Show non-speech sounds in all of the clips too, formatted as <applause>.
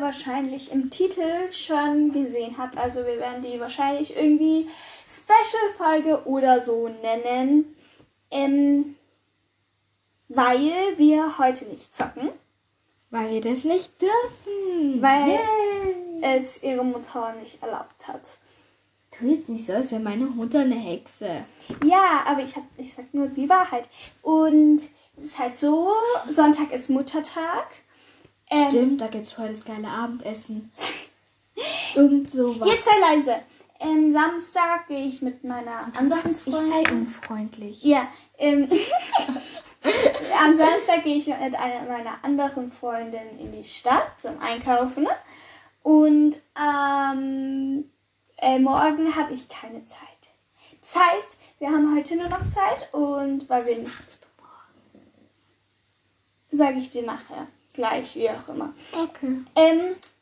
ihr wahrscheinlich im Titel schon gesehen habt. Also wir werden die wahrscheinlich irgendwie Special-Folge oder so nennen. Ähm, weil wir heute nicht zocken. Weil wir das nicht dürfen. Weil Yay. es ihre Mutter nicht erlaubt hat. Tu jetzt nicht so, als wäre meine Mutter eine Hexe. Ja, aber ich, hab, ich sag nur die Wahrheit. Und es ist halt so, Sonntag ist Muttertag. Ähm, Stimmt, da gibt's heute das geile Abendessen. <laughs> Irgend sowas. Jetzt sei leise. Ähm, Samstag gehe ich mit meiner Du anderen sagst, ich Freundin. sei unfreundlich. Ja, ähm, <laughs> am Samstag gehe ich mit einer meiner anderen Freundinnen in die Stadt zum Einkaufen. Ne? Und ähm, äh, morgen habe ich keine Zeit. Das heißt, wir haben heute nur noch Zeit und weil wir nichts sage ich dir nachher. Gleich, wie auch immer. Okay. Ähm,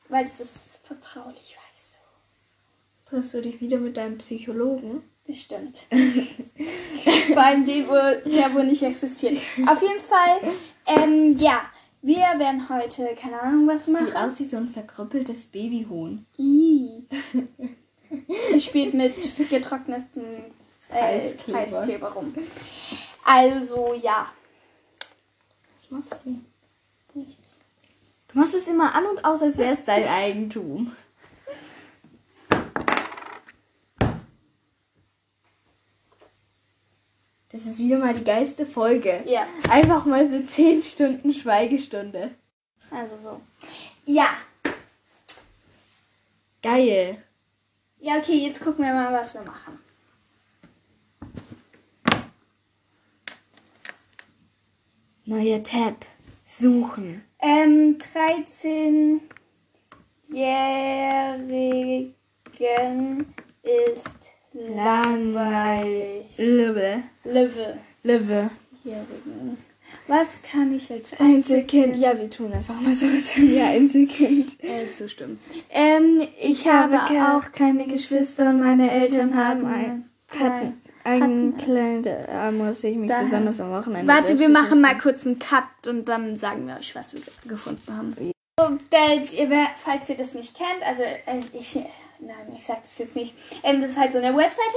weil das ist vertraulich, weißt du. Triffst du dich wieder mit deinem Psychologen? Bestimmt. <laughs> Vor allem den, wo, der, wo nicht existiert. Auf jeden Fall, ähm, ja, wir werden heute, keine Ahnung, was Sieht machen. aus wie so ein verkrüppeltes Babyhuhn. Sie spielt mit getrocknetem äh, Heißkleber. Heißkleber. rum. Also, ja. Was machst du? Nichts. Du machst es immer an und aus, als wäre es dein <laughs> Eigentum. Das ist wieder mal die geilste Folge. Ja, Einfach mal so 10 Stunden Schweigestunde. also so. Ja. Geil. Ja, okay, jetzt gucken wir mal, was wir machen. Neuer Tab. Suchen. Ähm, 13-Jährigen ist langweilig. Liebe. Live. Live. Jährigen. Was kann ich als Einzelkind. Ja, wir tun einfach mal so. <laughs> Ja, Einzelkind. äh, zustimmen? Ähm, ich, habe auch keine Geschwister und meine Eltern haben ein. hatten einen kleinen, da muss ich mich besonders am Wochenende. Warte, wir machen mal kurz einen Cut und dann sagen wir euch, was wir gefunden haben. So, da, ihr, wer- falls ihr das nicht kennt, also äh, ich, nein, ich sag das jetzt nicht. Ähm, das ist halt so eine Webseite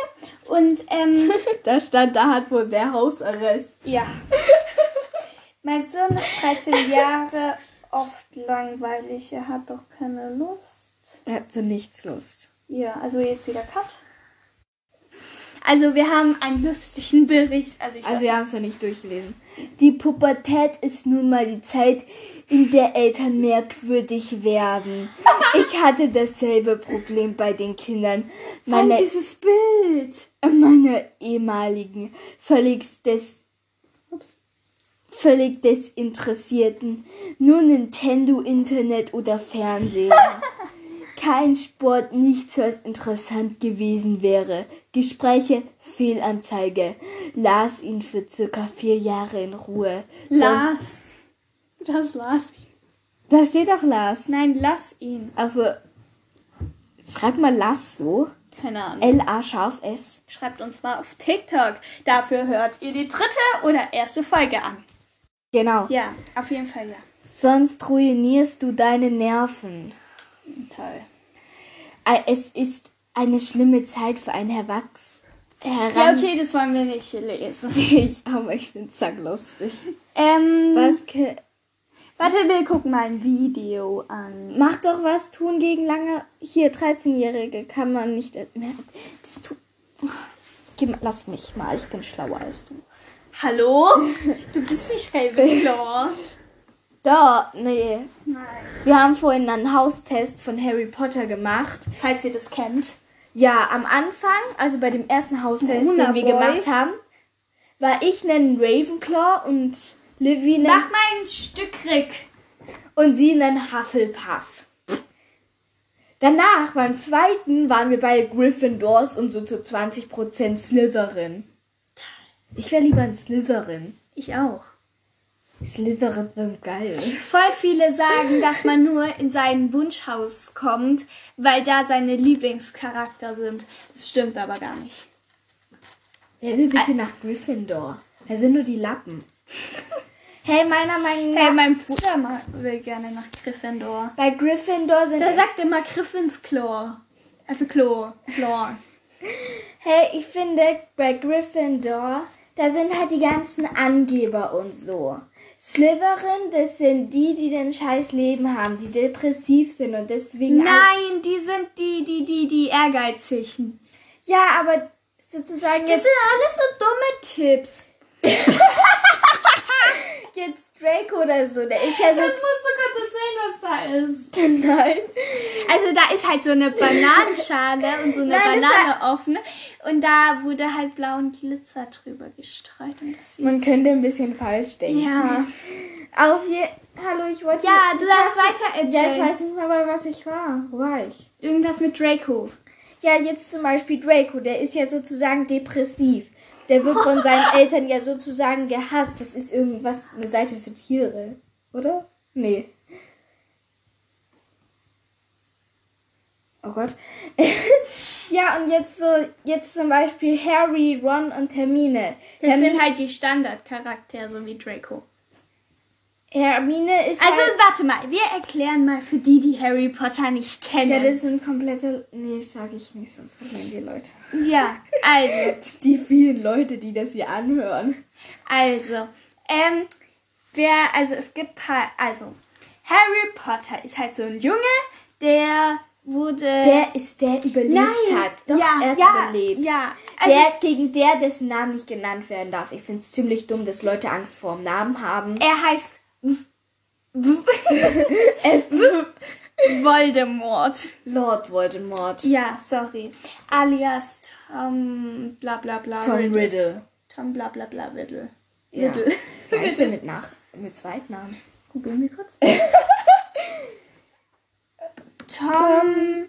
und ähm, <laughs> Da stand, da hat wohl wer Hausarrest. ja. <laughs> mein Sohn ist 13 Jahre, oft langweilig, er hat doch keine Lust. Er hat zu nichts Lust. Ja, also jetzt wieder Cut. Also wir haben einen lustigen Bericht. Also, ich Also wir haben es ja nicht durchgelesen. Die Pubertät ist nun mal die Zeit, in der Eltern merkwürdig werden. <laughs> Ich hatte dasselbe Problem bei den Kindern Meine, dieses Bild. meiner ehemaligen, völlig des Ups. völlig desinteressierten. Nur Nintendo, Internet oder Fernsehen. <laughs> Kein Sport, nichts, was interessant gewesen wäre. Gespräche, Fehlanzeige. Las ihn für circa vier Jahre in Ruhe. Sonst, Lars. Das Lars. da steht auch Lars. Nein, lass ihn. Also, schreib mal Lars so. Keine Ahnung. L-A scharf S. Schreibt uns mal auf TikTok. Dafür hört ihr die dritte oder erste Folge an. Genau. Ja, auf jeden Fall ja. Sonst ruinierst du deine Nerven. Toll. Äh, Es ist eine schlimme Zeit für einen Erwachs. Ja, okay, das wollen wir nicht lesen. <laughs> Ich, aber ich find's zack lustig. Ähm, Was? Warte, wir gucken mal ein Video an. Mach doch was tun gegen lange. Hier, 13-Jährige kann man nicht mehr. Das tu Geh mal, lass mich mal, ich bin schlauer als du. Hallo? <laughs> Du bist nicht Ravenclaw. Da, nee. Nein. Wir haben vorhin einen Haustest von Harry Potter gemacht. Falls ihr das kennt. Ja, am Anfang, also bei dem ersten Haustest, den wir gemacht haben, war ich einen Ravenclaw und Livy einen Mach mal ein Stück Rick. und sie einen Hufflepuff. Danach, beim zweiten, waren wir bei Gryffindors und so zu 20% Slytherin. Ich wäre lieber ein Slytherin. Ich auch. Slytherin sind geil. Voll viele sagen, dass man nur in sein Wunschhaus kommt, weil da seine Lieblingscharakter sind. Das stimmt aber gar nicht. Wer will bitte nach Gryffindor? Da sind nur die Lappen. Hey, meiner Meinung nach, Hey, mein Bruder will gerne nach Gryffindor. bei Gryffindor sind... Der sagt immer Gryffindor. Also Klo. Chlor. Hey, ich finde, bei Gryffindor, da sind halt die ganzen Angeber und so. Slytherin, das sind die, die den scheiß Leben haben, die depressiv sind und deswegen... Nein, die sind die, die, die, die Ehrgeizigen. Ja, aber sozusagen Das sind alles so dumme Tipps. <laughs> <laughs> jetzt Draco oder so, der ist ja so... musst du kurz erzählen, was da ist. <laughs> Nein. Also da ist halt so eine Bananenschale und so eine Nein, Banane offen. Und da wurde halt blauen Glitzer drüber gestreut. Und das Man könnte ein bisschen falsch denken. ja. Auf je... Hallo, ich wollte... Ja, du darfst weiter Ja, ich erzählen. weiß nicht mal, bei was ich war. Wo war ich? Irgendwas mit Draco. Ja, jetzt zum Beispiel Draco, der ist ja sozusagen depressiv. Der wird von seinen <laughs> Eltern ja sozusagen gehasst. Das ist irgendwas, eine Seite für Tiere, oder? Nee. Oh Gott. <laughs> ja, und jetzt so, jetzt zum Beispiel Harry, Ron und Hermine. Das Hermine, sind halt die Standardcharaktere, so wie Draco. Hermine ist Also halt, warte mal, wir erklären mal für die, die Harry Potter nicht kennen. ja, das sind komplette, nee, sag ich nicht, sonst verlieren wir Leute. Ja, also, <laughs> Die vielen Leute, die das hier anhören. also, ähm, wer, also es gibt halt, also, Harry Potter ist halt so ein Junge, der wurde... Der ist der überlebt Nein, hat. Doch, ja, er hat ja, überlebt. ja. Also der, gegen der dessen Namen nicht genannt werden darf. Ich finde es ziemlich dumm, dass Leute Angst vor dem Namen haben. er heißt Voldemort. Lord Voldemort. Ja, sorry. Alias Tom bla bla bla. Tom Riddle. Tom bla bla bla Riddle. Ja. Riddle. Heißt der mit Nach mit Zweitnamen? Google mir kurz. <laughs> Tom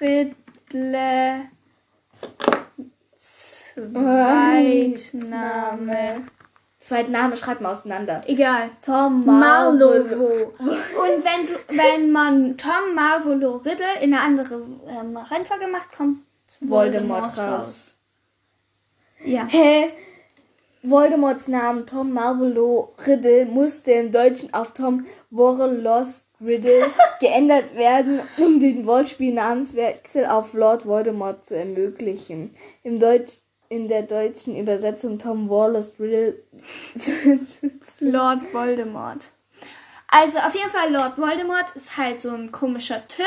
Riddle Zweitname. Zweitname schreibt man auseinander. Egal. Tom Marlowo. Und wenn du, wenn man Tom Marvolo Riddle in eine andere ähm, Reihenfolge macht, kommt Voldemort raus. Ja. Hä? Voldemorts Namen Tom Marvolo Riddle musste im Deutschen auf Tom Warlost Riddle <laughs> geändert werden, um den Wortspielnamenswechsel auf Lord Voldemort zu ermöglichen. Im Deutsch, in der deutschen Übersetzung Tom Warlost Riddle <laughs> Lord Voldemort. Also auf jeden Fall Lord Voldemort ist halt so ein komischer Typ.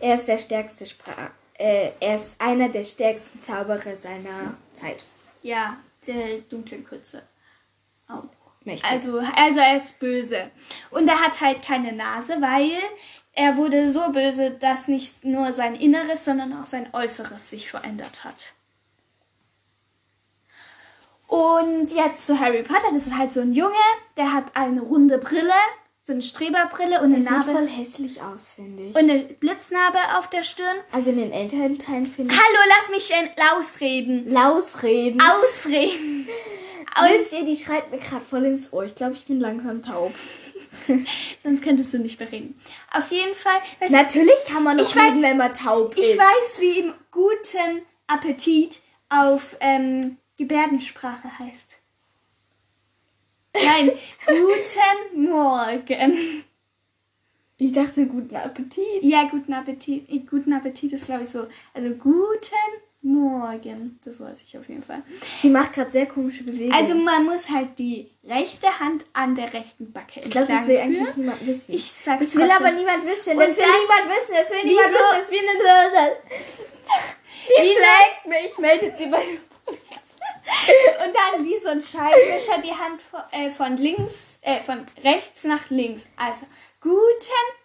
Er ist der stärkste Sprach. Äh, er ist einer der stärksten Zauberer seiner Zeit. Ja, der dunklen Kürze. Auch. Mächtig. Also, also er ist böse. Und er hat halt keine Nase, weil er wurde so böse, dass nicht nur sein Inneres, sondern auch sein Äußeres sich verändert hat. Und jetzt zu Harry Potter. Das ist halt so ein Junge, der hat eine runde Brille, so eine Streberbrille und eine sieht Narbe voll hässlich aus, finde ich. und eine Blitznarbe auf der Stirn. also in den älteren Teilen finde ich. Hallo, lass mich äh, ausreden. Lausreden. Ausreden. <laughs> Wisst ihr, die schreit mir gerade voll ins Ohr. Ich glaube, ich bin langsam taub. <laughs> Sonst könntest du nicht mehr reden. Auf jeden Fall. Du, Natürlich kann man noch Ich weiß- reden, wenn man taub ist. ich weiß, wie im guten Appetit auf ähm, Gebärdensprache heißt. Nein, <laughs> guten Morgen. Ich dachte, guten Appetit. Ja, guten Appetit. Guten Appetit ist, glaube ich, so. Also guten Morgen. Das weiß ich auf jeden Fall. Sie macht gerade sehr komische Bewegungen. Also man muss halt die rechte Hand an der rechten Backe ich glaube, das will führen. eigentlich niemand wissen. Ich sag's das will trotzdem. aber niemand wissen. Das will niemand wissen. Das will niemand wissen. Das will niemand Die schlägt mich. Meldet sie bei. Und dann wie so ein Scheibenwischer die Hand von, äh, von links, äh, von rechts nach links. Also, guten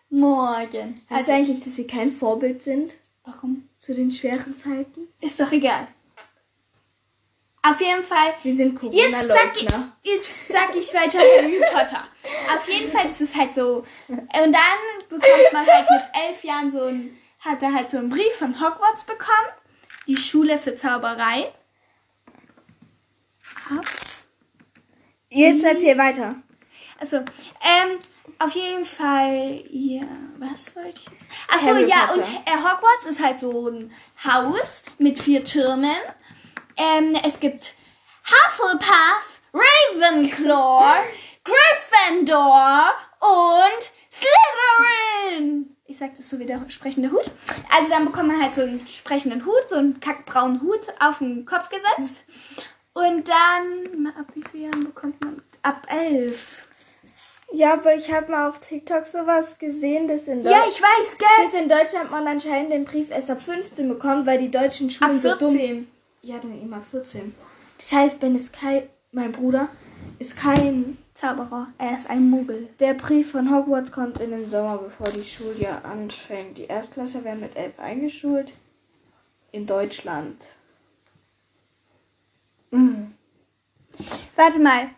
Morgen. Weißt du Also, eigentlich, dass wir kein Vorbild sind warum? zu den schweren Zeiten? Ist doch egal. Auf jeden Fall. Wir sind Corona-Leugner. jetzt sag ich weiter Harry Potter. Auf jeden Fall ist es halt so. Und dann bekommt man halt mit elf Jahren so ein, hat er halt so einen Brief von Hogwarts bekommen. Die Schule für Zauberei. Jetzt erzähl weiter. Also, ähm, auf jeden Fall, ja, was wollte ich jetzt? Achso, Harry ja, Potter. und äh, Hogwarts ist halt so ein Haus mit vier Türmen. Ähm, es gibt Hufflepuff, Ravenclaw, <laughs> Gryffindor und Slytherin. Ich sag das so wie der sprechende Hut. Also dann bekommt man halt so einen sprechenden Hut, so einen kackbraunen Hut auf den Kopf gesetzt. Und dann, ab wie vielen Jahren bekommt man? Ab elf. Ja, aber ich habe mal auf TikTok sowas gesehen, dass in, Deu Ja, ich weiß, gell? dass in Deutschland man anscheinend den Brief erst ab 15 bekommt, weil die deutschen Ab Schulen so dumm 14. Ja, dann immer 14. Das heißt, Ben ist kein, mein Bruder ist kein, Zauberer. Er ist ein Muggel. der Brief von Hogwarts kommt in den Sommer, bevor die Schuljahr anfängt. Die Erstklässler werden mit elf eingeschult. In Deutschland. Warte mal.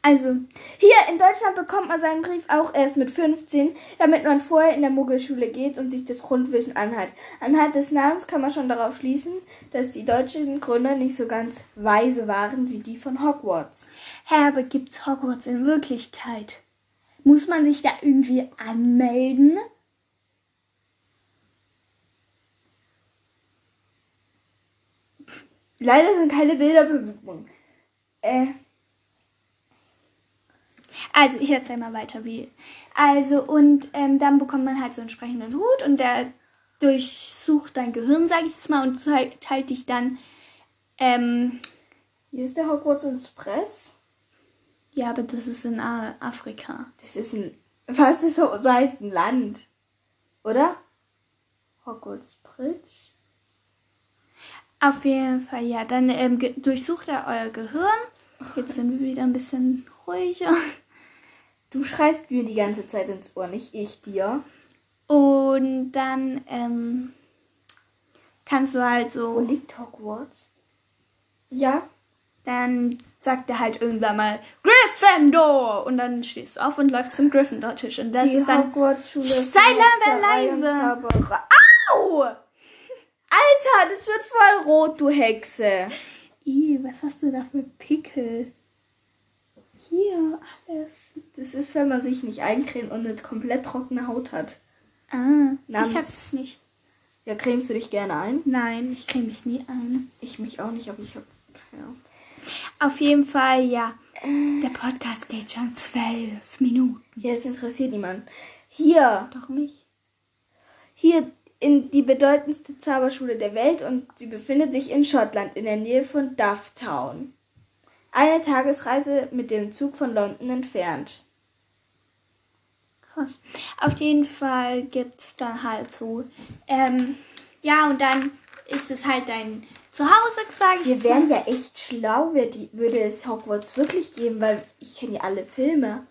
Also, Hier in Deutschland bekommt man seinen Brief auch erst mit 15, damit man vorher in der Muggelschule geht und sich das Grundwissen anhat. Anhand des Namens kann man schon darauf schließen, dass die deutschen Gründer nicht so ganz weise waren wie die von Hogwarts. Hä, aber gibt's Hogwarts in Wirklichkeit? Muss man sich da irgendwie anmelden? Leider sind keine Bilder verfügbar. Äh, Also, ich erzähl mal weiter, wie. Also, und ähm, dann bekommt man halt so einen entsprechenden Hut und der durchsucht dein Gehirn, sag ich jetzt mal, und teilt, teilt dich dann. Ähm, hier ist der Hogwarts Express. ja, aber das ist in Afrika. Das ist ein, was ist so, so heißt ein Land, oder? Hogwarts Bridge. Auf jeden Fall, ja. Dann ähm, durchsucht er euer Gehirn. Jetzt sind wir wieder ein bisschen ruhiger. Du schreist mir die ganze Zeit ins Ohr, nicht ich dir. Und dann ähm, kannst du halt Wo so. liegt Hogwarts? Ja, Dann sagt er halt irgendwann mal Gryffindor. Und dann stehst du auf und läufst zum Gryffindor-Tisch. Und das die ist dann. Hogwarts-Schule. Sei die leise, Au! Alter, das wird voll rot, du Hexe. Ih, was hast du da für Pickel? Hier, alles. Das ist, wenn man sich nicht eincremt und eine komplett trockene Haut hat. Ah, Namens- ich hab's nicht. Ja, cremst du dich gerne ein? Nein, ich creme mich nie ein. Ich mich auch nicht, aber ich habe keine Ahnung. Auf jeden Fall, ja. Der Podcast geht schon zwölf Minuten. Ja, es interessiert niemanden. Hier, Doch mich. hier in die bedeutendste Zauberschule der Welt und sie befindet sich in Schottland in der Nähe von Dufftown. Eine Tagesreise mit dem Zug von London entfernt. Krass. Auf jeden Fall gibt's dann halt so. Ähm, ja, und dann ist es halt dein Zuhause, sage ich Wir wären ja echt schlau, würde es Hogwarts wirklich geben, weil ich kenne ja alle Filme.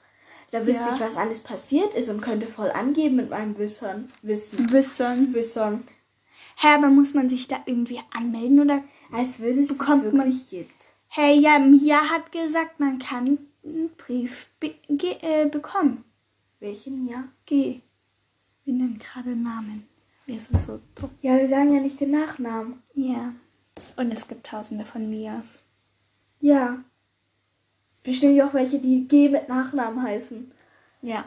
Da wüsste Ja. ich, was alles passiert ist und könnte voll angeben mit meinem Wissen. Wissen. Wissen. Wissen. Hä, aber muss man sich da irgendwie anmelden oder? Als würde es Bekommt es man- gibt. Hey, ja, Mia hat gesagt, man kann einen Brief be ge äh, bekommen. Welchen ja? G. Wir nennen gerade Namen. Wir sind so dumm. Ja, wir sagen ja nicht den Nachnamen. Ja. Und es gibt tausende von Mias. Ja. Bestimmt auch welche, die G mit Nachnamen heißen. Ja.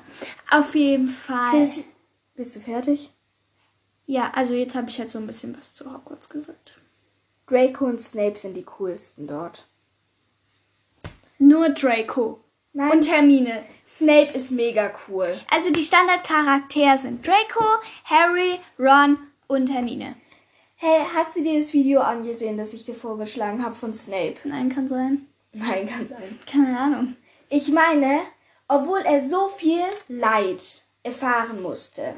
Auf jeden Fall. Bist, bist du fertig? Ja, also jetzt habe ich halt so ein bisschen was zu Hogwarts gesagt. Draco und Snape sind die coolsten dort. Nur Draco. Nein. Und Hermine. Snape ist mega cool. Also die Standardcharaktere sind Draco, Harry, Ron und Hermine. Hey, hast du dir das Video angesehen, das ich dir vorgeschlagen habe von Snape? Nein, kann sein. Nein, kann sein. Keine Ahnung. Ich meine, obwohl er so viel Leid erfahren musste,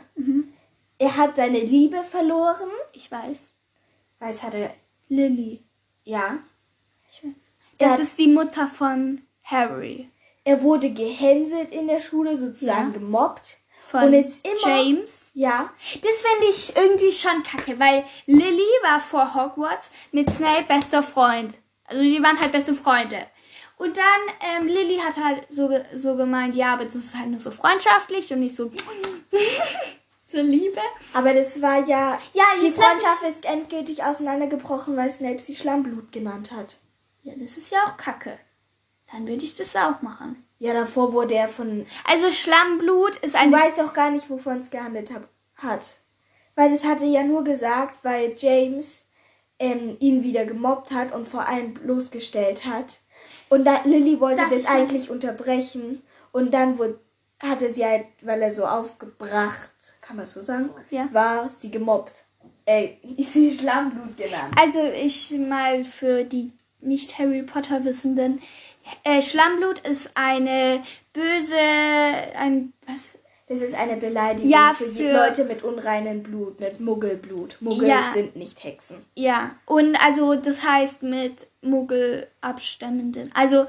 er hat seine Liebe verloren. Ich weiß. Was hat er? Lily. Ja. Ich weiß. Er Das ist die Mutter von Harry. Er wurde gehänselt in der Schule, sozusagen Ja. gemobbt. Von Und ist immer- James. Ja. Das finde ich irgendwie schon kacke, weil Lily war vor Hogwarts mit Snape bester Freund. Also die waren halt beste Freunde. Und dann, ähm, Lily hat halt so, so gemeint, ja, aber das ist halt nur so freundschaftlich und nicht so, <laughs> so Liebe. Aber das war ja. Ja, die Freundschaft ist endgültig auseinandergebrochen, weil Snape sie Schlammblut genannt hat. Ja, das ist ja auch kacke. Dann würde ich das auch machen. Ja, davor wurde er von. Also Schlammblut ist Du ein... weißt auch gar nicht, wovon es gehandelt hab, hat. Weil das hatte ja nur gesagt, weil James ähm, ihn wieder gemobbt hat und vor allem bloßgestellt hat. Und dann, Lilly wollte das mal- eigentlich unterbrechen. Und dann wurde, hatte sie halt, weil er so aufgebracht, kann man so sagen, Ja. war sie gemobbt. Äh, ist sie Schlammblut genannt. Also ich mal für die nicht Harry Potter Wissenden. Äh, Schlammblut ist eine böse, ein was? Das ist eine Beleidigung Ja, für, die für- Leute mit unreinem Blut, mit Muggelblut. Muggel Ja. sind nicht Hexen. Ja, und also das heißt mit Muggelabstammenden. Also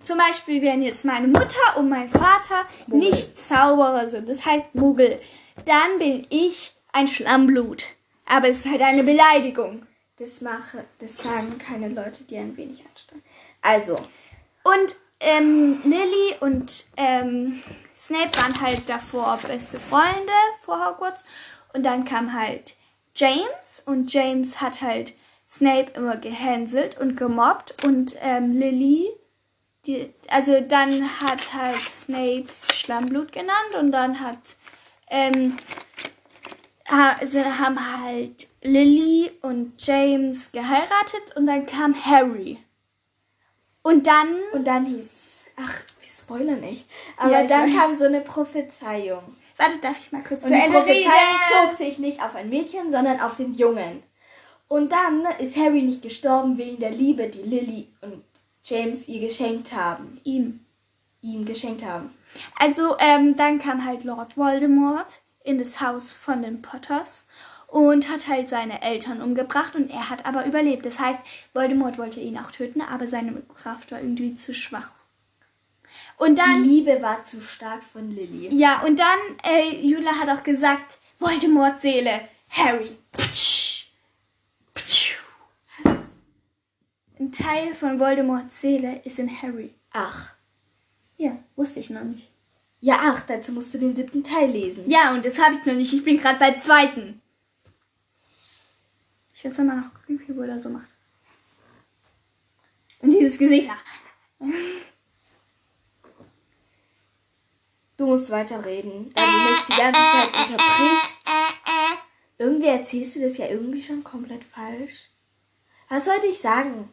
zum Beispiel wären jetzt meine Mutter und mein Vater Muggel. nicht Zauberer sind. Das heißt Muggel. Dann bin ich ein Schlammblut. Aber es ist halt eine Beleidigung. Das mache, das sagen keine Leute, die ein wenig anstrengen. Also, Und ähm, Lily und ähm, Snape waren halt davor beste Freunde vor Hogwarts. Und dann kam halt James und James hat halt Snape immer gehänselt und gemobbt. Und ähm, Lily, die, also dann hat halt Snapes Schlammblut genannt und dann hat ähm, also haben halt Lily und James geheiratet und dann kam Harry. Und dann und dann hieß, ach, wir spoilern echt. Aber Ja, dann weiß. kam so eine Prophezeiung. Warte, darf ich mal kurz Und zu die Ende Prophezeiung reden? zog sich nicht auf ein Mädchen, sondern auf den Jungen. Und dann ist Harry nicht gestorben wegen der Liebe, die Lily und James ihr geschenkt haben. Ihm. Ihm geschenkt haben. Also, ähm, dann kam halt Lord Voldemort in das Haus von den Potters und hat halt seine Eltern umgebracht und er hat aber überlebt. Das heißt, Voldemort wollte ihn auch töten, aber seine Kraft war irgendwie zu schwach. Und Die dann, Liebe war zu stark von Lily. ja, und dann, äh, Jula hat auch gesagt, Voldemorts Seele, Harry. Ptsch. Ptsch. Ein Teil von Voldemorts Seele ist in Harry. Ach. Ja, wusste ich noch nicht. Ja, ach, dazu musst du den siebten Teil lesen. Ja, und das habe ich noch nicht. Ich bin gerade beim zweiten. Ich will jetzt mal noch gucken, wie er so macht. Und dieses Gesicht. da. Du musst weiterreden, weil du mich die ganze Zeit unterbrichst. Irgendwie erzählst du das ja irgendwie schon komplett falsch. Was sollte ich sagen?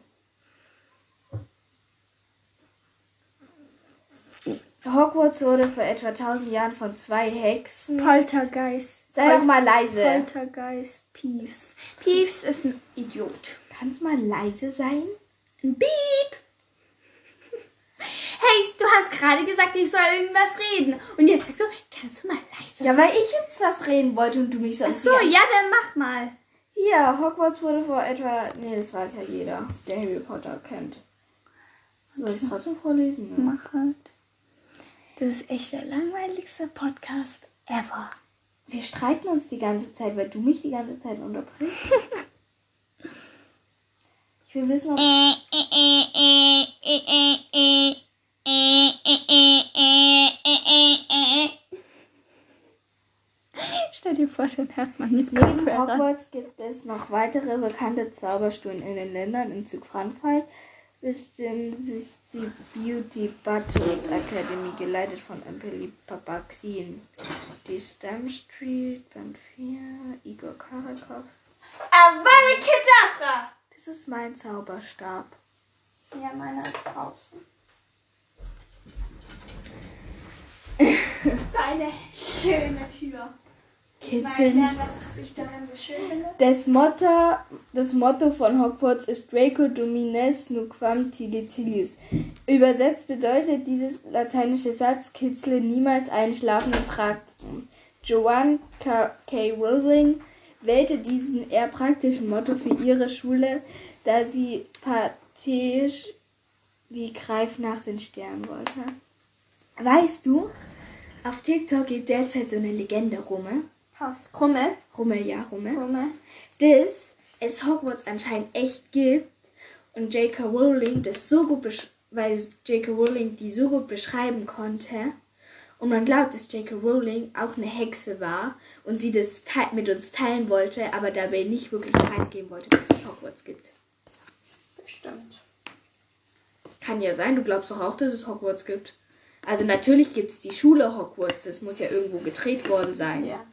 Hogwarts wurde vor etwa 1000 Jahren von zwei Hexen. Poltergeist. Sei doch mal leise. Poltergeist. Peeves. Peeves ist ein Idiot. Kannst mal leise sein? Ein Beep. Hey, du hast gerade gesagt, ich soll irgendwas reden. Und jetzt sagst du, kannst du mal leise Ja, weil ich jetzt was reden wollte und du mich Ach sonst so, ja, dann mach mal. Hier, Hogwarts wurde vor etwa. Nee, das weiß ja jeder, der Harry Potter kennt. Soll ich es trotzdem vorlesen? Ja. Mach halt. Das ist echt der langweiligste Podcast ever. Wir streiten uns die ganze Zeit, weil du mich die ganze Zeit unterbrichst. <laughs> ich will wissen, ob. Stell dir vor, dann hört man mit Neben. Hogwarts gibt es noch weitere bekannte Zauberschulen in den Ländern. Im Südfrankreich bestimmt sich die Beauty Battles Academy, geleitet von Amelie Papaxin. Die Stam Street, Band 4, Igor Karakov. Avada Kedavra! Das ist mein Zauberstab. Ja, meiner ist draußen. <laughs> Deine schöne Tür. Kitzeln. erklären, was ich daran so schön finde. Das Motto, das Motto von Hogwarts ist Draco Domines Nuquam Tilitilius. Übersetzt bedeutet dieses lateinische Satz Kitzle niemals einschlafen und tragen. Joanne K. K. Rowling wählte diesen eher praktischen Motto für ihre Schule, da sie pathetisch wie Greif nach den Sternen wollte. Weißt du, auf TikTok geht derzeit so eine Legende rum. Krass. Krumme. Rummel, ja, Rummel. Krumme. dass es Hogwarts anscheinend echt gibt und J.K. Rowling das so gut besch weil J.K. Rowling die so gut beschreiben konnte und man glaubt, dass J.K. Rowling auch eine Hexe war und sie das mit uns teilen wollte, aber dabei nicht wirklich preisgeben wollte, dass es Hogwarts gibt. Bestimmt. Kann ja sein, du glaubst doch auch, dass es Hogwarts gibt. Also natürlich gibt es die Schule Hogwarts, das muss ja irgendwo gedreht worden sein. Ja.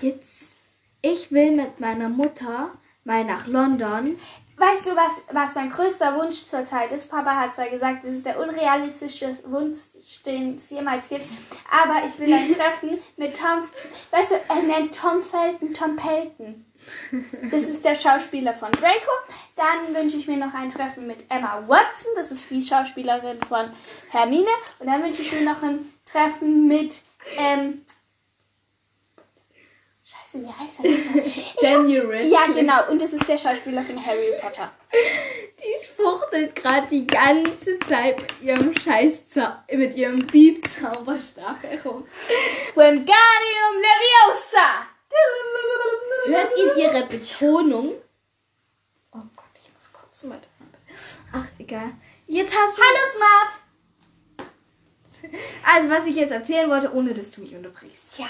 Jetzt, ich will mit meiner Mutter mal nach London weißt du, was, was mein größter Wunsch zurzeit ist? Papa hat zwar gesagt, das ist der unrealistischste Wunsch, den es jemals gibt, aber ich will ein <laughs> Treffen mit Tom, weißt du, er nennt Tom Felton Tom Pelton. Das ist der Schauspieler von Draco. Dann wünsche ich mir noch ein Treffen mit Emma Watson. Das ist die Schauspielerin von Hermine. Und dann wünsche ich mir noch ein Treffen mit. Ähm, Scheiße, wie heißt er? <laughs> Daniel Radcliffe. Ja, genau. Und das ist der Schauspieler von Harry Potter. Die fuchtelt gerade die ganze Zeit mit ihrem Scheiß mit ihrem Beep-Zauberstab herum. Wingardium Leviosa! Hört ihr ihre Betonung? Oh Gott, ich muss kotzen. Warte. Ach, egal. Jetzt hast du. Hallo Smart! Also, was ich jetzt erzählen wollte, ohne dass du mich unterbrichst. Ja.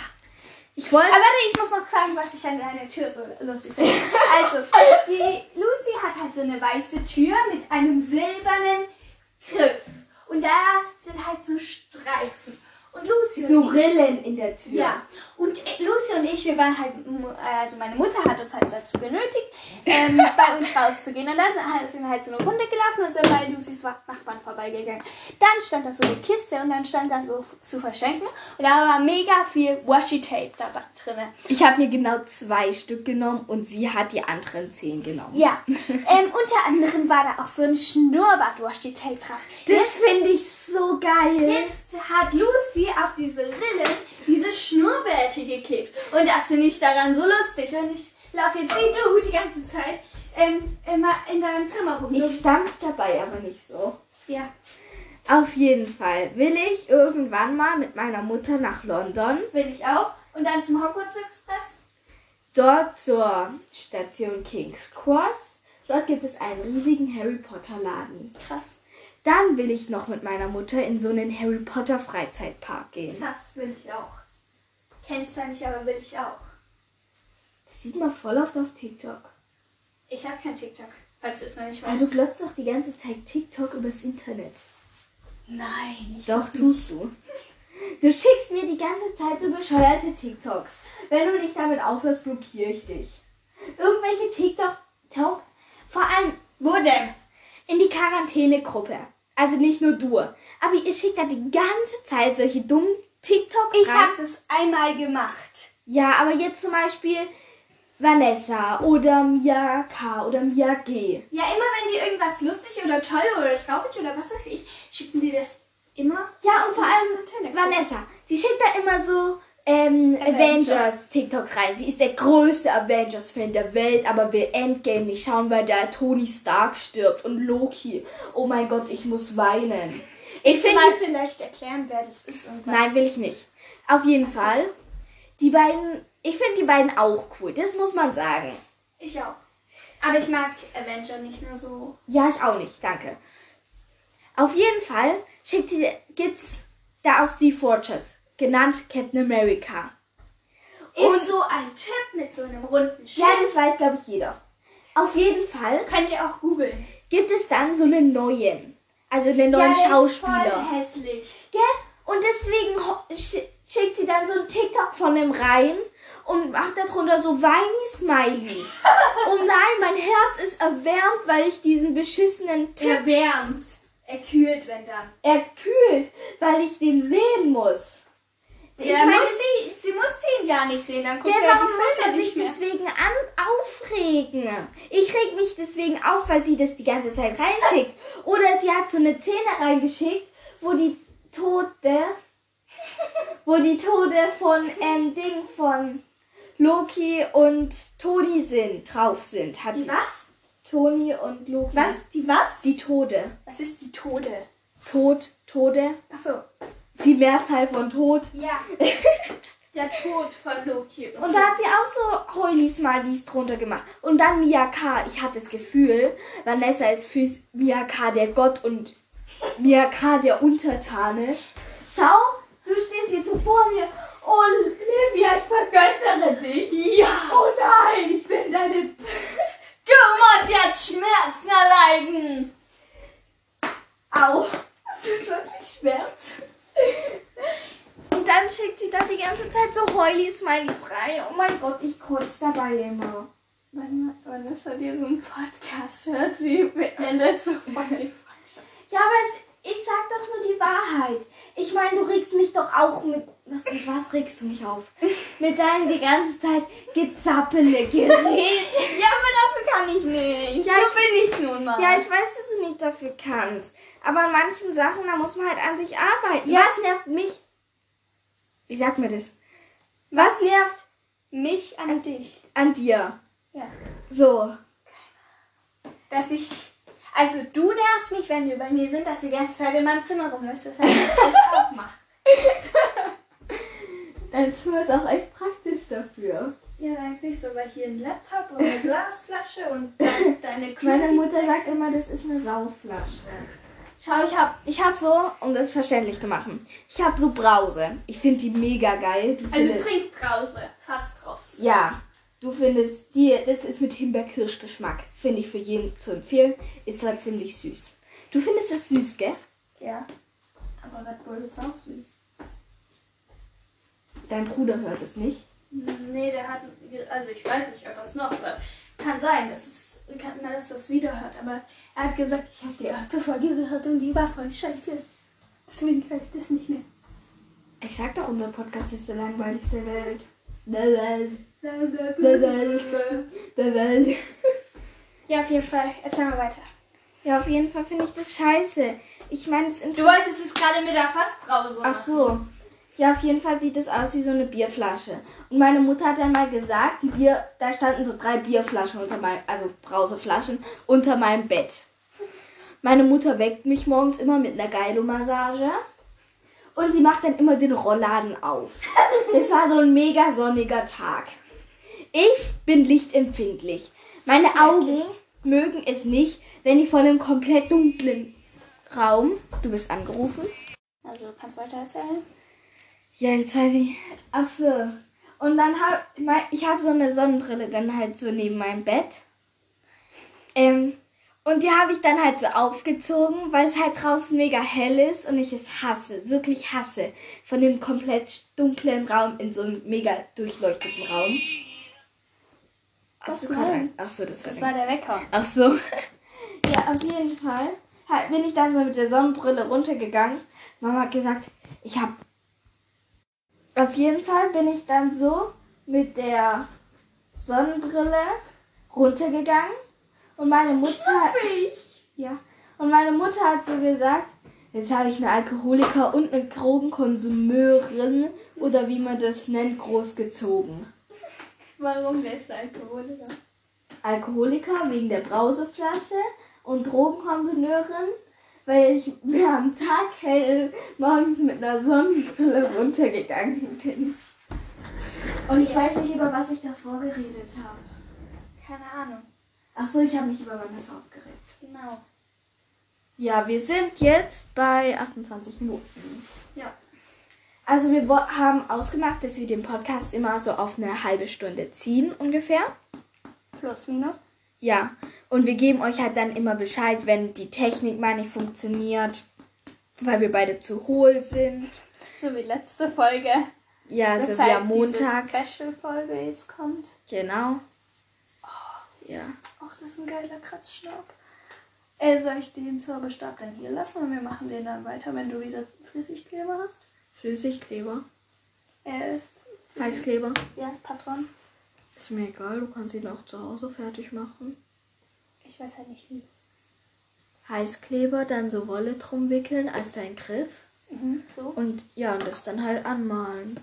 Ich wollte. Aber warte, ich muss noch sagen, was ich an deiner Tür so lustig finde. <laughs> Also, die Lucy hat halt so eine weiße Tür mit einem silbernen Griff. Und da sind halt so Streifen. Und Lucy so und ich, Rillen in der Tür. ja. Und äh, Lucy und ich, wir waren halt, mu- also meine Mutter hat uns halt dazu genötigt, ähm, <laughs> bei uns rauszugehen. Und dann sind sind wir halt so eine Runde gelaufen und sind bei Lucys Nachbarn vorbeigegangen. Dann stand da so eine Kiste und dann stand da so zu verschenken. Und da war mega viel Washi-Tape dabei drin. Ich habe mir genau zwei Stück genommen und sie hat die anderen zehn genommen. Ja, <laughs> ähm, unter anderem war da auch so ein Schnurrbart-Washi-Tape drauf. Das finde ich so geil. Jetzt hat Lucy auf diese Rillen diese Schnurrbärte geklebt. Und das finde ich daran so lustig. Und ich laufe jetzt wie du die ganze Zeit ähm, immer in deinem Zimmer rum. So, Ich stampf dabei aber nicht so. ja, Auf jeden Fall will ich irgendwann mal mit meiner Mutter nach London, will ich auch. Und dann zum Hogwarts Express. dort zur Station King's Cross. Dort gibt es einen riesigen Harry Potter Laden. Krass. Dann will ich noch mit meiner Mutter in so einen Harry Potter Freizeitpark gehen. Das will ich auch. Kenn ich zwar nicht, aber will ich auch. Das sieht man voll oft auf TikTok. Ich habe kein TikTok, falls du es noch nicht Also weißt. glotzt doch die ganze Zeit TikTok übers Internet. Nein. Ich Doch, tust du. Du schickst mir die ganze Zeit so bescheuerte TikToks. Wenn du nicht damit aufhörst, blockiere ich dich. Irgendwelche TikTok, Tok- vor allem Wo denn? in die Quarantänegruppe. Also nicht nur du. Aber ihr schickt da die ganze Zeit solche dummen TikToks Ich rein. habe das einmal gemacht. Ja, aber jetzt zum Beispiel Vanessa oder Mia K. oder Mia G. Ja, immer wenn die irgendwas lustig oder toll oder traurig oder was weiß ich, schicken die das immer. Ja, und vor allem. Vanessa. Die schickt da immer so ähm, Avengers. Avengers TikToks rein. Sie ist der größte Avengers-Fan der Welt, aber will Endgame nicht schauen, weil da Tony Stark stirbt und Loki. Oh mein Gott, ich muss weinen. Ich finde mal vielleicht erklären, wer das ist und was? Nein, will ich nicht. Auf jeden Fall. Die beiden, ich finde die beiden auch cool. Das muss man sagen. Ich auch. Aber ich mag Avenger nicht mehr so. Ja, ich auch nicht. Danke. Auf jeden Fall schickt die, gibt's da aus Steve Rogers, genannt Captain America. Ist so ein Typ mit so einem runden Ja, Schild. das weiß, glaube ich, jeder. Auf jeden Fall Könnt ihr auch googeln. gibt es dann so einen neuen. Also einen neuen ja, der Ist Schauspieler. voll hässlich. Gell? Und deswegen schickt sie dann so ein TikTok von dem rein und macht darunter so weiny Smileys. oh <laughs> nein, mein Herz ist erwärmt, weil ich diesen beschissenen Typ Er wärmt. Er kühlt, wenn dann. erkühlt, weil ich den sehen muss. Ich Ja, meine, muss sie, sie muss ihn gar nicht sehen, dann guckt ja, sie halt warum die muss man sich deswegen an aufregen? Ich reg mich deswegen auf, weil sie das die ganze Zeit reinschickt. <laughs> Oder sie hat so eine Szene reingeschickt, wo die Tote, wo die Tode von ähm, Ding von Loki und Toni sind, drauf sind. Hat Die sie was? Toni und Loki. Was? Die was? Die Tode. Was ist die Tode? Tod, Tode. Achso. Die Mehrzahl von Tod. Ja. <laughs> Der Tod von Loki. Und da hat sie auch so Heuli-Smileys drunter gemacht. Und dann Mia K. Ich hatte das Gefühl, Vanessa ist für Mia K. der Gott und Mia K. der Untertane. Schau, du stehst jetzt so vor mir. Oh, Livia, ich vergöttere dich. Ja. Oh nein, ich bin deine... <laughs> Du musst jetzt Schmerzen erleiden. Au. Das ist wirklich Schmerz. Und dann schickt sie da die ganze Zeit so Heuli-Smileys rein. Oh mein Gott, ich kotze dabei immer. Wenn Vanessa diesen Podcast hört, sie beendet sofort die Freundschaft. Ja, aber es, ich sag doch nur die Wahrheit. Ich meine, du regst mich doch auch mit. Was, mit was regst du mich auf? mit deinem die ganze Zeit gezappele Gerät. Ja, aber dafür kann ich nicht. Ja, so ich- bin ich nun mal. Ja, ich weiß, dass du nicht dafür kannst. Aber an manchen Sachen, da muss man halt an sich arbeiten. Ja. Was nervt mich? Wie sagt mir das? Was nervt mich an dich. an dir? Ja. So. Dass ich. Also, du nervst mich, wenn wir bei mir sind, dass du die ganze Zeit in meinem Zimmer rumläufst, weshalb ich das auch mache. Dein Zimmer ist auch echt praktisch dafür. Ja, dann siehst du aber hier ein Laptop und eine <laughs> Glasflasche und deine <laughs> Meine Mutter sagt immer, das ist eine Saufflasche. Schau, ich hab, ich hab so, um das verständlich zu machen, ich hab so Brause. Ich finde die mega geil. Du Also findest, Trinkbrause. Fassbrause. ja, du findest, die, das ist mit Himbeerkirschgeschmack. Finde ich für jeden zu empfehlen. Ist zwar ziemlich süß. Du findest das süß, gell? Ja. Aber Red Bull ist auch süß. Dein Bruder hört es nicht. Nee, der hat. Also ich weiß nicht, ob er es noch hört. Kann sein, dass es kann, dass das wieder hört, aber er hat gesagt, ich habe die erste Folge gehört und die war voll scheiße. Deswegen höre ich das nicht mehr. Ich sag doch, unser Podcast ist der langweiligste Welt. Der Welt. Der Welt. Der Welt. Ja, auf jeden Fall. Erzähl mal weiter. Ja, auf jeden Fall finde ich das scheiße. Ich meine, es Du wolltest es gerade mit der Fassbrause. Ach so. Ja, auf jeden Fall sieht es aus wie so eine Bierflasche. Und meine Mutter hat dann mal gesagt, die Bier, da standen so drei Bierflaschen unter meinem, also Brauseflaschen, unter meinem Bett. Meine Mutter weckt mich morgens immer mit einer Geilo-Massage. Und sie macht dann immer den Rollladen auf. Es war so ein mega sonniger Tag. Ich bin lichtempfindlich. Meine Augen mögen es nicht, wenn ich vor einem komplett dunklen Raum. Du bist angerufen. Also du kannst weiter erzählen. Ja, jetzt weiß ich. Ach so. Und dann habe ich habe so eine Sonnenbrille dann halt so neben meinem Bett. Ähm, und die habe ich dann halt so aufgezogen, weil es halt draußen mega hell ist und ich es hasse, wirklich hasse, von dem komplett dunklen Raum in so einen mega durchleuchteten Raum. Hast denn? ein- Ach so, das war, Das war der Wecker. Ach so. <laughs> ja, auf jeden Fall bin ich dann so mit der Sonnenbrille runtergegangen. Mama hat gesagt, ich hab. Auf jeden Fall bin ich dann so mit der Sonnenbrille runtergegangen und meine Mutter. Ich. Ja. Und meine Mutter hat so gesagt, jetzt habe ich eine Alkoholiker und eine Drogenkonsumeurin oder wie man das nennt, großgezogen. Warum der ist Alkoholiker? Alkoholiker wegen der Brauseflasche und Drogenkonsumeurin, weil ich mir am Tag hell morgens mit einer Sonnenbrille runtergegangen bin. Und ich weiß nicht, über was ich davor geredet habe. Keine Ahnung. Ach so, ich habe mich über Vanessa aufgeregt. Genau. Ja, wir sind jetzt bei 28 Minuten. Ja. Also wir haben ausgemacht, dass wir den Podcast immer so auf eine halbe Stunde ziehen ungefähr. Plus, minus. Ja, und wir geben euch halt dann immer Bescheid, wenn die Technik mal nicht funktioniert, weil wir beide zu hohl sind. So wie letzte Folge. Ja, Weshalb wie am Montag. diese Special-Folge jetzt kommt. Genau. Ja. Ach, das ist ein geiler Kratzstab. Äh, soll ich den Zauberstab dann hier lassen und wir machen den dann weiter, wenn du wieder Flüssigkleber hast? Flüssigkleber. Äh, Heißkleber. ja, Patron. Ist mir egal, du kannst ihn auch zu Hause fertig machen. Ich weiß halt nicht wie. Heißkleber, dann so Wolle drum wickeln als dein Griff. Mhm, so. Und ja, und das dann halt anmalen.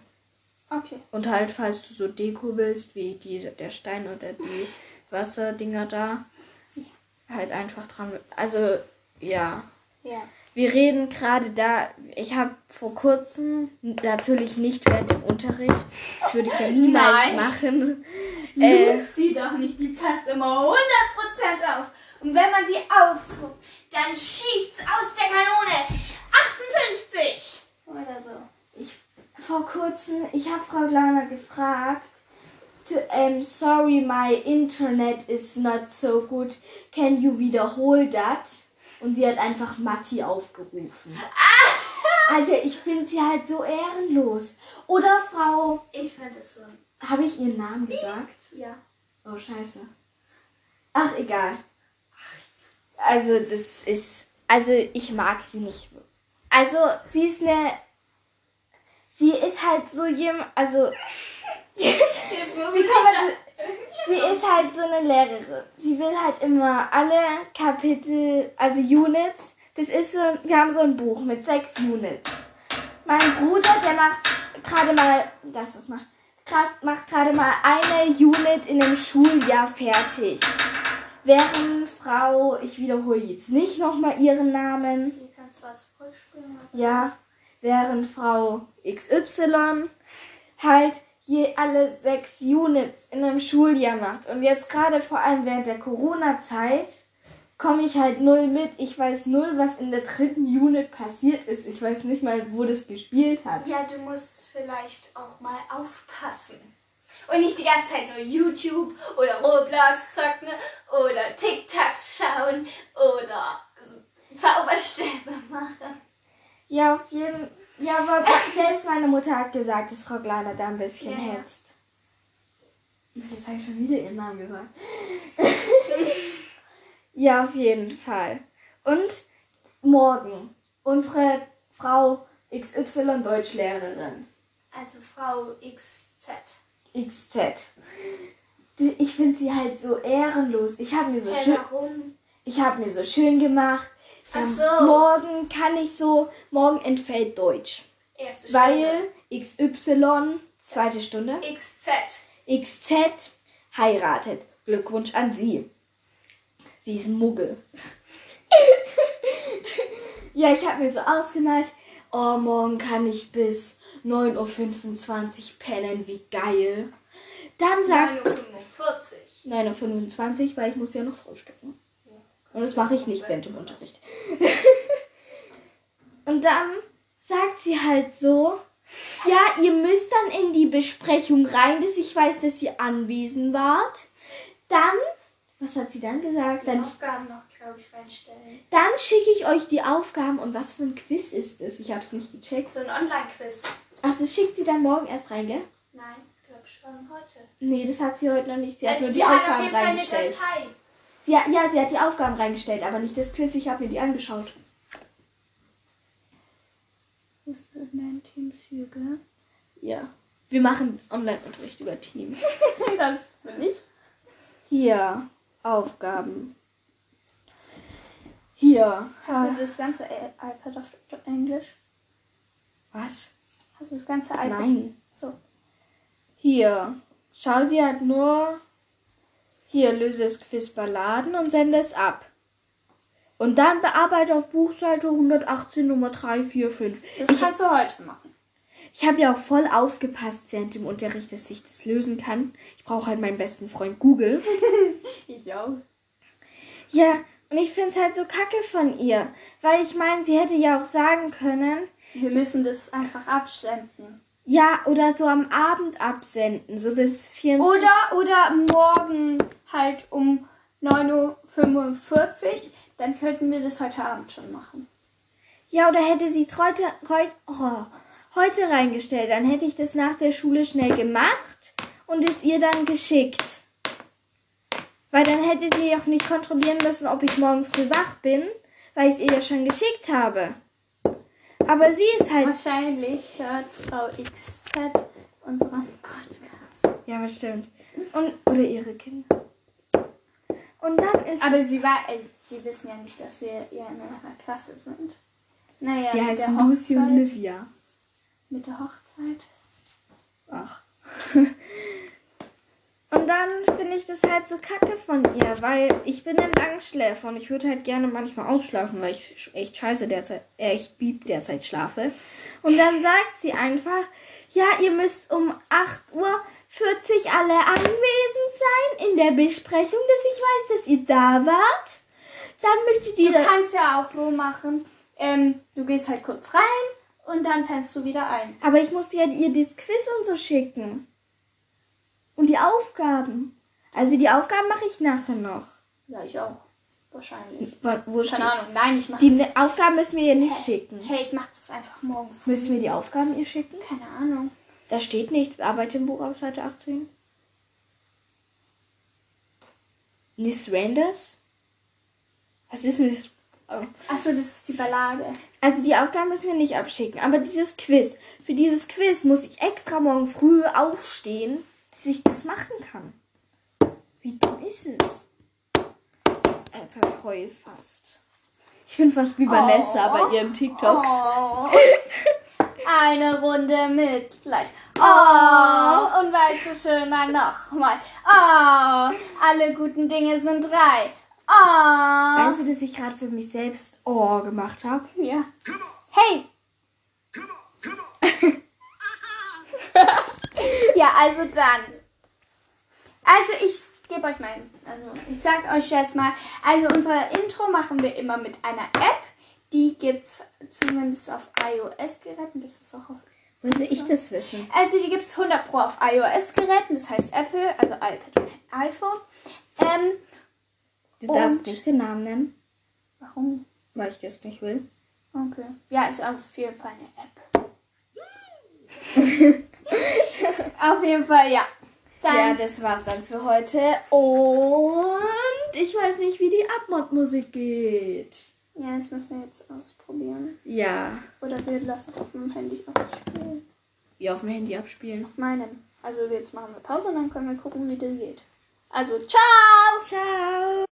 Okay. Und halt, falls du so Deko willst, wie die, der Stein oder die Wasserdinger da, halt einfach dran. Also, ja. Ja. Wir reden gerade da, ich habe vor kurzem, natürlich nicht während dem Unterricht, das würde ich ja niemals Nein. machen. Äh, sie doch nicht, die passt immer 100% auf. Und wenn man die aufruft, dann schießt aus der Kanone 58. Oder so. ich, vor kurzem, ich habe Frau Glauner gefragt, to, um, sorry, my internet is not so good, can you wiederhol that? Und sie hat einfach Matti aufgerufen. <laughs> Alter, ich finde sie halt so ehrenlos. Oder Frau, Ich fand es so. habe ich ihren Namen gesagt? Ja. Oh, scheiße. Ach, egal. Also, das ist. Also, ich mag sie nicht. Also, sie ist eine. Sie ist halt so jemand. Also. <laughs> Jetzt muss <laughs> Sie, man, <laughs> sie ist halt so eine Lehrerin. Sie will halt immer alle Kapitel, also Units. Das ist so, wir haben so ein Buch mit sechs Units. Mein Bruder, der macht gerade mal, das ist mal, grad, macht gerade mal eine Unit in einem Schuljahr fertig. Während Frau, ich wiederhole jetzt nicht nochmal ihren Namen, Hier kannst du als zurückspringen. ja, während Frau XY halt je alle sechs Units in einem Schuljahr macht. Und jetzt gerade vor allem während der Corona-Zeit komme ich halt null mit. Ich weiß null, was in der dritten Unit passiert ist. Ich weiß nicht mal, wo das gespielt hat. Ja, du musst vielleicht auch mal aufpassen. Und nicht die ganze Zeit nur YouTube oder Roblox zocken oder TikToks schauen oder Zauberstäbe machen. Ja, auf jeden Ja, aber <laughs> selbst meine Mutter hat gesagt, dass Frau Gleiner da ein bisschen ja. hetzt. Jetzt habe ich schon wieder ihren Namen gesagt. <laughs> ja, auf jeden Fall. Und morgen unsere Frau XY Deutschlehrerin. Also Frau XZ. XZ. Die- Ich finde sie halt so ehrenlos. Ich habe mir so Hä, schön, warum? ich habe mir so schön gemacht. Ach Ähm, so. Morgen kann ich so, morgen entfällt Deutsch. Erste Stunde. Weil XY, zweite Stunde, XZ. XZ heiratet. Glückwunsch an sie. Sie ist ein Muggel. <laughs> ja, ich habe mir so ausgemalt, oh, morgen kann ich bis 9.25 Uhr pennen, wie geil. Dann sagt 9.45 9.25 Uhr, weil ich muss ja noch frühstücken. Und das mache ich nicht während dem Unterricht. <laughs> Und dann sagt sie halt so, ja, ihr müsst dann in die Besprechung rein, dass ich weiß, dass ihr anwesend wart. Dann, was hat sie dann gesagt? Die Dann, Aufgaben noch, glaube ich, reinstellen. dann schicke ich euch die Aufgaben. Und was für ein Quiz ist es? Ich habe es nicht gecheckt. So ein Online-Quiz. Ach, das schickt sie dann morgen erst rein, gell? Nein, schon heute. Nee, das hat sie heute noch nicht. Sie hat Also nur sie die hat auf Aufgaben jeden Fall eine reingestellt. Datei. Sie hat, ja, sie hat die Aufgaben reingestellt, aber nicht das Quiz. Ich habe mir die angeschaut. Ist das ein Teamzüge? Ja. Wir machen Online-Unterricht über Teams. <laughs> das bin ich. Hier, Aufgaben. Hier. Hast du das ganze iPad auf Englisch? Was? Hast du das ganze iPad? Nein. So. Hier. Schau, sie hat nur. Hier, löse das Quiz Balladen und sende es ab. Und dann bearbeite auf Buchseite 118 Nummer 345. Das Ich, kannst du heute machen. ich habe ja auch voll aufgepasst während dem Unterricht, dass ich das lösen kann. Ich brauche halt meinen besten Freund Google. <laughs> Ich auch. Ja, und ich finde es halt so kacke von ihr. Weil ich meine, sie hätte ja auch sagen können, Wir müssen das einfach absenden. Ja, oder so am Abend absenden, so bis 24 Oder, oder morgen halt um 9.45 Uhr. Dann könnten wir das heute Abend schon machen. Ja, oder hätte sie es heute, heute, oh, heute reingestellt, dann hätte ich das nach der Schule schnell gemacht und es ihr dann geschickt. Weil dann hätte sie auch nicht kontrollieren müssen, ob ich morgen früh wach bin, weil ich es ihr ja schon geschickt habe. Aber sie ist halt. Wahrscheinlich hört Frau XZ unseren Podcast. Ja, bestimmt. Und, oder ihre Kinder. Und dann ist. Aber sie war, äh, sie wissen ja nicht, dass wir ja in einer Klasse sind. Naja, die heißt Lucy und. Livia. Mit der Hochzeit. Ach. <laughs> Und dann finde ich das halt so kacke von ihr, weil ich bin ein Langschläfer und ich würde halt gerne manchmal ausschlafen, weil ich echt scheiße derzeit, äh, echt bieb derzeit schlafe. Und dann sagt sie einfach, ja, ihr müsst um 8.40 Uhr alle anwesend sein in der Besprechung, dass ich weiß, dass ihr da wart. Dann müsstet ihr Du kannst ja auch so machen, ähm, du gehst halt kurz rein und dann pennst du wieder ein. Aber ich musste ja ihr das Quiz und so schicken. Und die Aufgaben. Also die Aufgaben mache ich nachher noch. Ja, ich auch. Wahrscheinlich. Wo, wo Keine Ahnung. Nein, ich mach Die das. ne- Aufgaben müssen wir ihr nicht schicken. Hey, ich mach das einfach morgen früh. Müssen wir die Aufgaben ihr schicken? Keine Ahnung. Da steht nicht, arbeite im Buch auf Seite 18. Miss Randers? Was ist Miss... Oh. Achso, das ist die Ballade. Also die Aufgaben müssen wir nicht abschicken, aber dieses Quiz. Für dieses Quiz muss ich extra morgen früh aufstehen, dass ich das machen kann. Wie dumm ist es? Alter, ich heul fast. Ich bin fast wie Vanessa Oh. bei ihren TikToks. Oh. <laughs> Eine Runde Mitleid. Oh, und weißt du schön, nein, nochmal. Oh, alle guten Dinge sind drei. Oh. Weißt du, dass ich gerade für mich selbst Oh gemacht habe? Ja. Hey. ja, also dann. Also ich gebe euch mal, also ich sag euch jetzt mal, also unser Intro machen wir immer mit einer App. Die gibt's zumindest auf iOS-Geräten. Gibt es auch auf Wo soll ich das wissen? also die gibt es 100 Pro auf iOS-Geräten, das heißt Apple, also iPad und iPhone. Ähm, Du darfst nicht den Namen nennen, warum? weil ich das nicht will. Okay. Ja, ist auf jeden Fall eine App. <laughs> auf jeden Fall, ja. Dann, Ja, das war's dann für heute. Und ich weiß nicht, wie die Abmod-Musik geht. ja, das müssen wir jetzt ausprobieren. Ja, Oder wir lassen es auf meinem Handy abspielen. wie auf dem Handy abspielen. Auf meinem. Also jetzt machen wir Pause und dann können wir gucken, wie das geht. Also, ciao! Ciao.